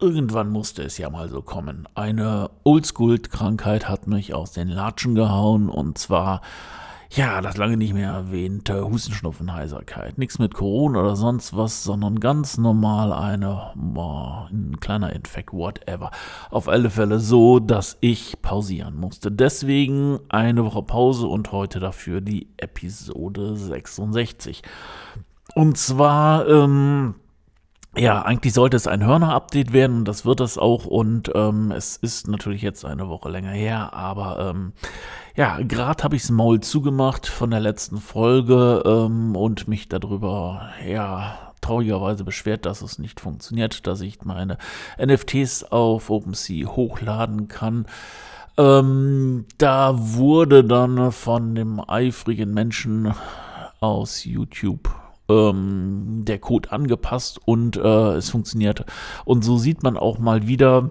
Irgendwann musste es ja mal so kommen. Eine Oldschool-Krankheit hat mich aus den Latschen gehauen und zwar, ja, das lange nicht mehr erwähnte Hustenschnupfen, Heiserkeit. Nichts mit Corona oder sonst was, sondern ganz normal eine, boah, ein kleiner Infekt, whatever. Auf alle Fälle so, dass ich pausieren musste. Deswegen eine Woche Pause und heute dafür die Episode 66. Und zwar, ähm, ja, eigentlich sollte es ein Hörner-Update werden und das wird es auch. Und ähm, es ist natürlich jetzt eine Woche länger her, aber ähm, ja, gerade habe ich das Maul zugemacht von der letzten Folge ähm, und mich darüber, ja, traurigerweise beschwert, dass es nicht funktioniert, dass ich meine NFTs auf OpenSea hochladen kann. Ähm, da wurde dann von dem eifrigen Menschen aus YouTube ähm, der Code angepasst und äh, es funktioniert. Und so sieht man auch mal wieder,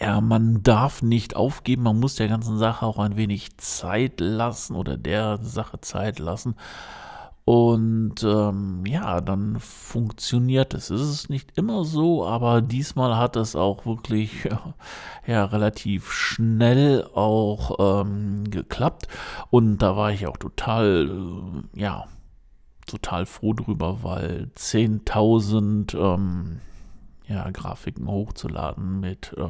ja, man darf nicht aufgeben, man muss der ganzen Sache auch ein wenig Zeit lassen oder der Sache Zeit lassen. Und ähm, ja, dann funktioniert es. Es ist nicht immer so, aber diesmal hat es auch wirklich ja, relativ schnell auch ähm, geklappt. Und da war ich auch total, äh, ja, total froh drüber, weil 10.000 ähm, ja, Grafiken hochzuladen mit äh,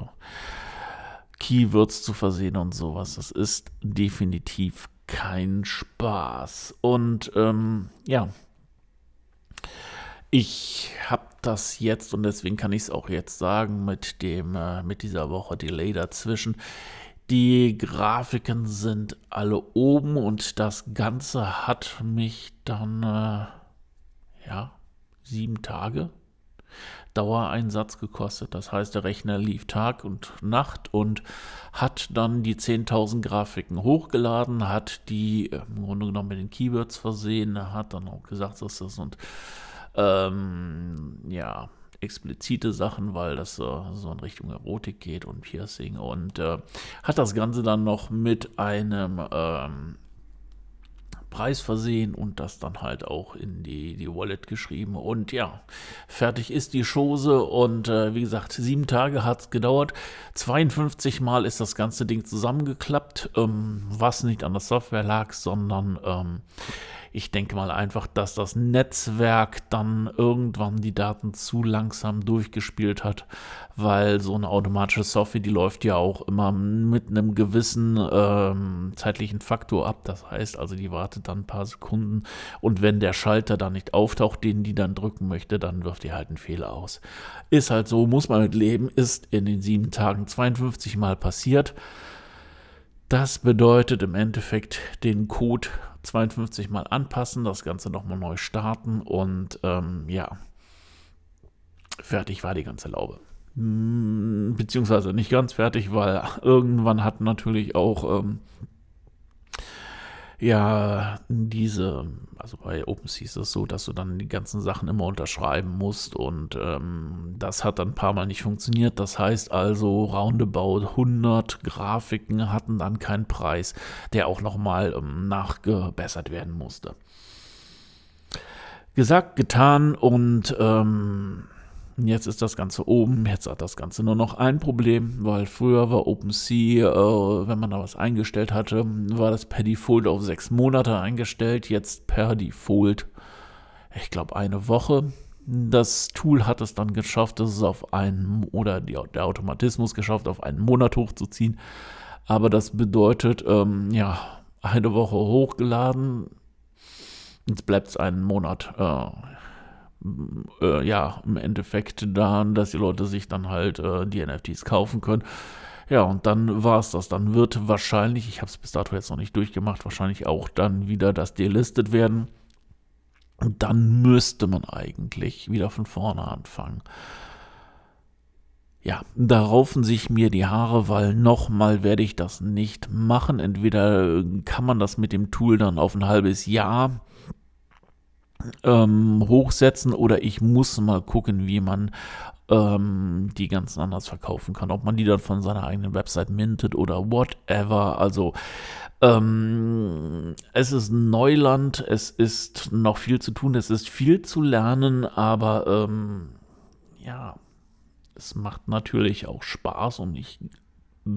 Keywords zu versehen und sowas, das ist definitiv kein Spaß. Und ähm, ja, ich habe das jetzt und deswegen kann ich es auch jetzt sagen mit dem äh, mit dieser Woche Delay dazwischen. Die Grafiken sind alle oben und das Ganze hat mich dann, äh, ja, sieben Tage Dauereinsatz gekostet. Das heißt, der Rechner lief Tag und Nacht und hat dann die 10.000 Grafiken hochgeladen, hat die im Grunde genommen mit den Keywords versehen, hat dann auch gesagt, dass das und ähm, ja, explizite Sachen, weil das äh, so in Richtung Erotik geht und Piercing und äh, hat das Ganze dann noch mit einem ähm, Preis versehen und das dann halt auch in die, die Wallet geschrieben. Und ja, fertig ist die Chose. Und äh, wie gesagt, sieben Tage hat es gedauert. 52 Mal ist das ganze Ding zusammengeklappt, ähm, was nicht an der Software lag, sondern ähm, ich denke mal einfach, dass das Netzwerk dann irgendwann die Daten zu langsam durchgespielt hat, weil so eine automatische Software, die läuft ja auch immer mit einem gewissen ähm, zeitlichen Faktor ab. Das heißt also, die wartet dann ein paar Sekunden und wenn der Schalter dann nicht auftaucht, den die dann drücken möchte, dann wirft die halt einen Fehler aus. Ist halt so, muss man mit leben, ist in den sieben Tagen 52 Mal passiert. Das bedeutet im Endeffekt den Code 52 Mal anpassen, das Ganze nochmal neu starten und ähm, ja, fertig war die ganze Laube. Hm, beziehungsweise nicht ganz fertig, weil irgendwann hat natürlich auch ähm, ja, diese, also bei OpenSea ist es so, dass du dann die ganzen Sachen immer unterschreiben musst und ähm, das hat dann ein paar Mal nicht funktioniert. Das heißt also, roundabout 100 Grafiken hatten dann keinen Preis, der auch nochmal ähm, nachgebessert werden musste. Gesagt, getan und ähm, Jetzt ist das Ganze oben, jetzt hat das Ganze nur noch ein Problem, weil früher war OpenSea, äh, wenn man da was eingestellt hatte, war das per Default auf sechs Monate eingestellt, jetzt per Default, ich glaube, eine Woche. Das Tool hat es dann geschafft, es auf einen, oder die, der Automatismus geschafft, auf einen Monat hochzuziehen. Aber das bedeutet, ähm, ja, eine Woche hochgeladen, jetzt bleibt es einen Monat. Äh, äh, ja, im Endeffekt dann, dass die Leute sich dann halt äh, die NFTs kaufen können. Ja, und dann war es das. Dann wird wahrscheinlich, ich habe es bis dato jetzt noch nicht durchgemacht, wahrscheinlich auch dann wieder das delistet werden. Und dann müsste man eigentlich wieder von vorne anfangen. ja, da raufen sich mir die Haare, weil nochmal werde ich das nicht machen. Entweder kann man das mit dem Tool dann auf ein halbes Jahr ähm, hochsetzen oder ich muss mal gucken, wie man ähm, die ganzen anders verkaufen kann. Ob man die dann von seiner eigenen Website mintet oder whatever. Also ähm, es ist Neuland, es ist noch viel zu tun, es ist viel zu lernen, aber ähm, ja, es macht natürlich auch Spaß und ich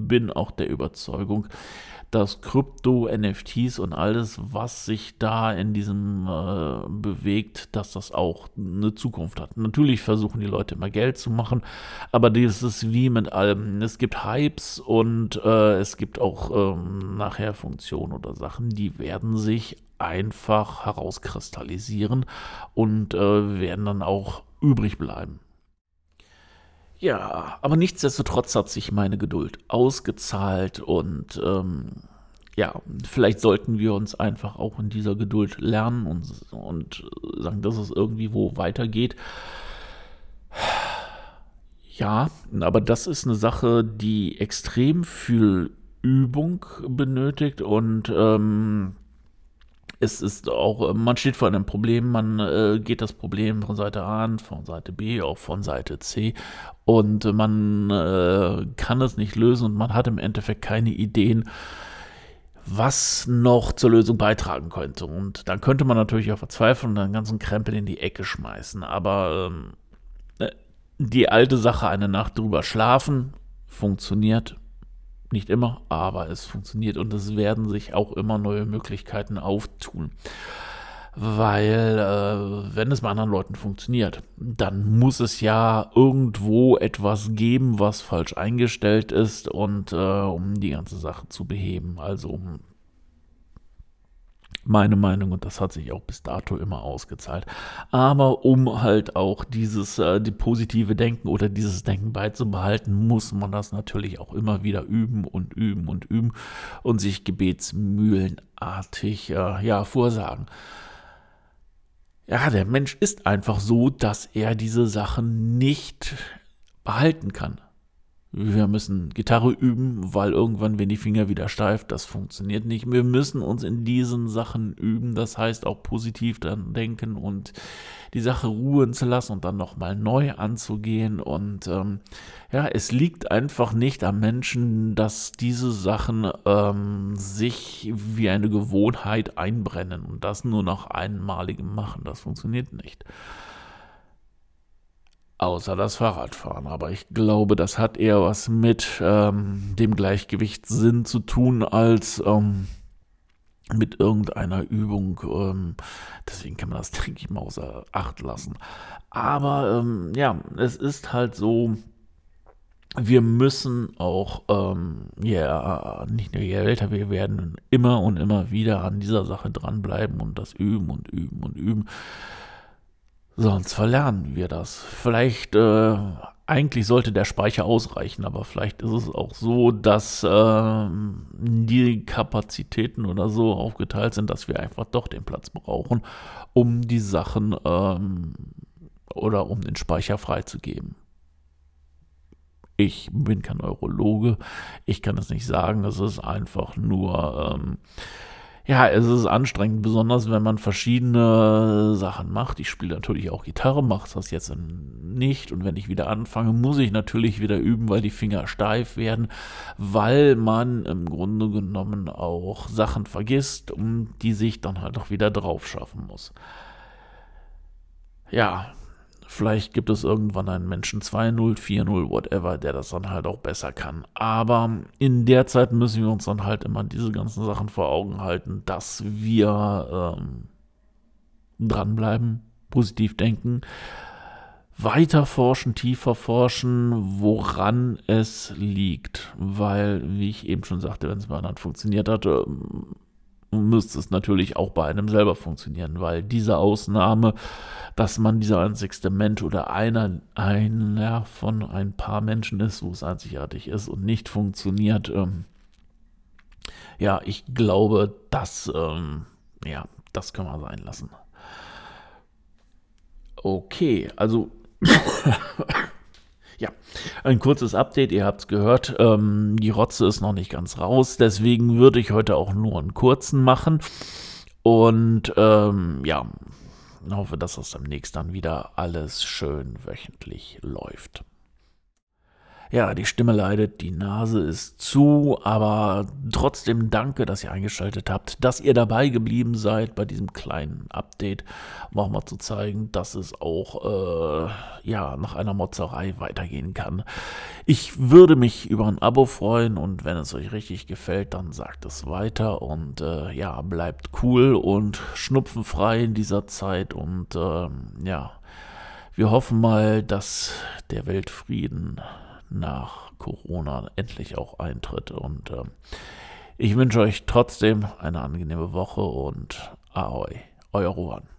bin auch der Überzeugung, dass Krypto, NFTs und alles, was sich da in diesem äh, bewegt, dass das auch eine Zukunft hat. Natürlich versuchen die Leute immer Geld zu machen, aber das ist wie mit allem. Es gibt Hypes und äh, es gibt auch ähm, nachher Funktionen oder Sachen, die werden sich einfach herauskristallisieren und äh, werden dann auch übrig bleiben. Ja, aber nichtsdestotrotz hat sich meine Geduld ausgezahlt und ähm, ja, vielleicht sollten wir uns einfach auch in dieser Geduld lernen und, und sagen, dass es irgendwie wo weitergeht. Ja, aber das ist eine Sache, die extrem viel Übung benötigt und ähm, es ist auch, man steht vor einem Problem, man äh, geht das Problem von Seite A an, von Seite B, auch von Seite C und man äh, kann es nicht lösen und man hat im Endeffekt keine Ideen, was noch zur Lösung beitragen könnte. Und dann könnte man natürlich auch verzweifeln und den ganzen Krempel in die Ecke schmeißen. Aber ähm, äh, die alte Sache, eine Nacht drüber schlafen, funktioniert nicht immer, aber es funktioniert und es werden sich auch immer neue Möglichkeiten auftun. Weil, äh, wenn es bei anderen Leuten funktioniert, dann muss es ja irgendwo etwas geben, was falsch eingestellt ist und äh, um die ganze Sache zu beheben. Also meine Meinung und das hat sich auch bis dato immer ausgezahlt. Aber um halt auch dieses äh, die positive Denken oder dieses Denken beizubehalten, muss man das natürlich auch immer wieder üben und üben und üben und sich gebetsmühlenartig äh, ja vorsagen. Ja, der Mensch ist einfach so, dass er diese Sachen nicht behalten kann wir müssen Gitarre üben, weil irgendwann werden die Finger wieder steif. Das funktioniert nicht. Wir müssen uns in diesen Sachen üben. Das heißt auch positiv dann denken und die Sache ruhen zu lassen und dann nochmal neu anzugehen. Und ähm, ja, es liegt einfach nicht am Menschen, dass diese Sachen ähm, sich wie eine Gewohnheit einbrennen und das nur noch einmaligem machen. Das funktioniert nicht. Außer das Fahrradfahren. Aber ich glaube, das hat eher was mit ähm, dem Gleichgewichtssinn zu tun als ähm, mit irgendeiner Übung. Ähm, deswegen kann man das, denke ich mal, außer Acht lassen. Aber ähm, ja, es ist halt so, wir müssen auch, ähm, ja, nicht nur je älter wir werden, immer und immer wieder an dieser Sache dranbleiben und das üben und üben und üben. Sonst verlernen wir das. Vielleicht, äh, eigentlich sollte der Speicher ausreichen, aber vielleicht ist es auch so, dass äh, die Kapazitäten oder so aufgeteilt sind, dass wir einfach doch den Platz brauchen, um die Sachen ähm, oder um den Speicher freizugeben. Ich bin kein Neurologe, ich kann es nicht sagen, es ist einfach nur. Ähm, ja, es ist anstrengend, besonders wenn man verschiedene Sachen macht. Ich spiele natürlich auch Gitarre, mache das jetzt nicht. Und wenn ich wieder anfange, muss ich natürlich wieder üben, weil die Finger steif werden, weil man im Grunde genommen auch Sachen vergisst, um die sich dann halt auch wieder drauf schaffen muss. Ja, Vielleicht gibt es irgendwann einen Menschen 2.0, 4.0, whatever, der das dann halt auch besser kann. Aber in der Zeit müssen wir uns dann halt immer diese ganzen Sachen vor Augen halten, dass wir ähm, dranbleiben, positiv denken, weiter forschen, tiefer forschen, woran es liegt. Weil, wie ich eben schon sagte, wenn es bei anderen funktioniert hat, müsste es natürlich auch bei einem selber funktionieren, weil diese Ausnahme, dass man dieser einzigste Mensch oder einer, einer von ein paar Menschen ist, wo es einzigartig ist und nicht funktioniert, ähm, ja, ich glaube, das, ähm, ja, das kann man sein lassen. Okay, also Ja, ein kurzes Update, ihr habt es gehört, ähm, die Rotze ist noch nicht ganz raus, deswegen würde ich heute auch nur einen kurzen machen. Und ähm, ja, hoffe, dass das demnächst dann wieder alles schön wöchentlich läuft. Ja, die Stimme leidet, die Nase ist zu, aber trotzdem danke, dass ihr eingeschaltet habt, dass ihr dabei geblieben seid bei diesem kleinen Update, um auch mal zu zeigen, dass es auch äh, ja nach einer Motzerei weitergehen kann. Ich würde mich über ein Abo freuen und wenn es euch richtig gefällt, dann sagt es weiter und äh, ja, bleibt cool und schnupfenfrei in dieser Zeit und äh, ja, wir hoffen mal, dass der Weltfrieden nach Corona endlich auch eintritt. Und äh, ich wünsche euch trotzdem eine angenehme Woche und Ahoi, euer Rohan.